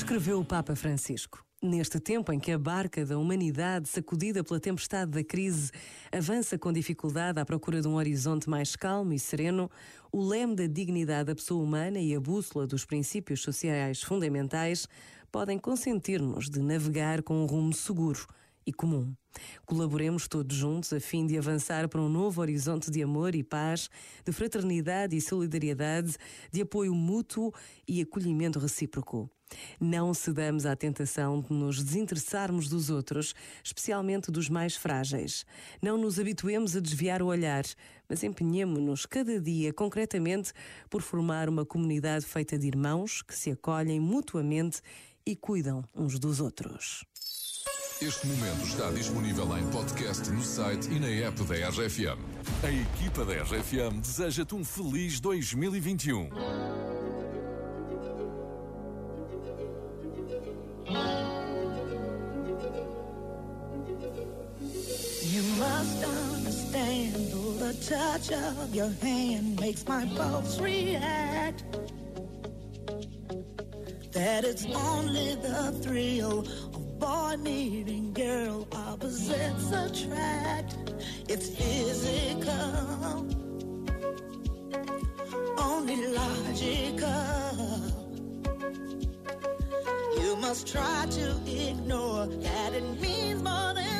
Escreveu o Papa Francisco. Neste tempo em que a barca da humanidade, sacudida pela tempestade da crise, avança com dificuldade à procura de um horizonte mais calmo e sereno, o leme da dignidade da pessoa humana e a bússola dos princípios sociais fundamentais podem consentir-nos de navegar com um rumo seguro e comum. Colaboremos todos juntos a fim de avançar para um novo horizonte de amor e paz, de fraternidade e solidariedade, de apoio mútuo e acolhimento recíproco. Não cedamos à tentação de nos desinteressarmos dos outros, especialmente dos mais frágeis. Não nos habituemos a desviar o olhar, mas empenhemo-nos cada dia concretamente por formar uma comunidade feita de irmãos que se acolhem mutuamente e cuidam uns dos outros. Este momento está disponível em podcast no site e na app da RFM. A equipa da RFM deseja-te um feliz 2021. You must understand, the touch of your hand makes my pulse react. That it's only the thrill boy girl, opposites attract. It's physical, only logical. You must try to ignore that it means more than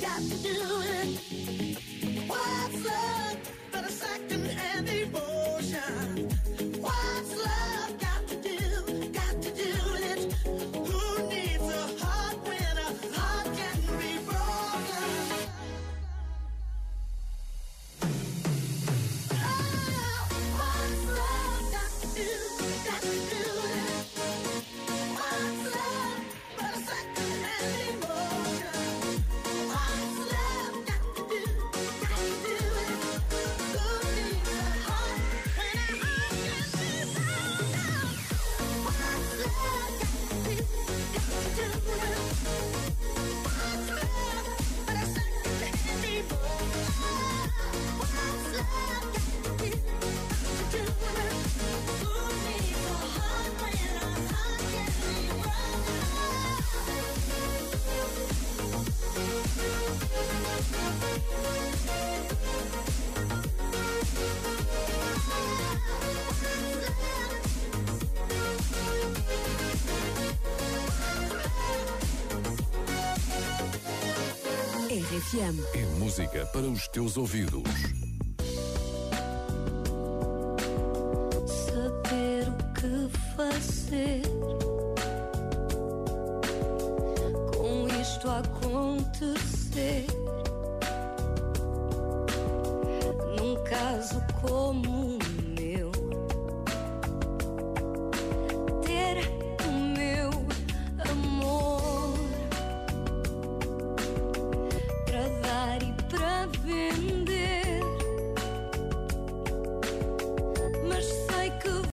Got to do it. RFM. É música para os teus ouvidos. saber o que fazer com isto acontecer. Num caso como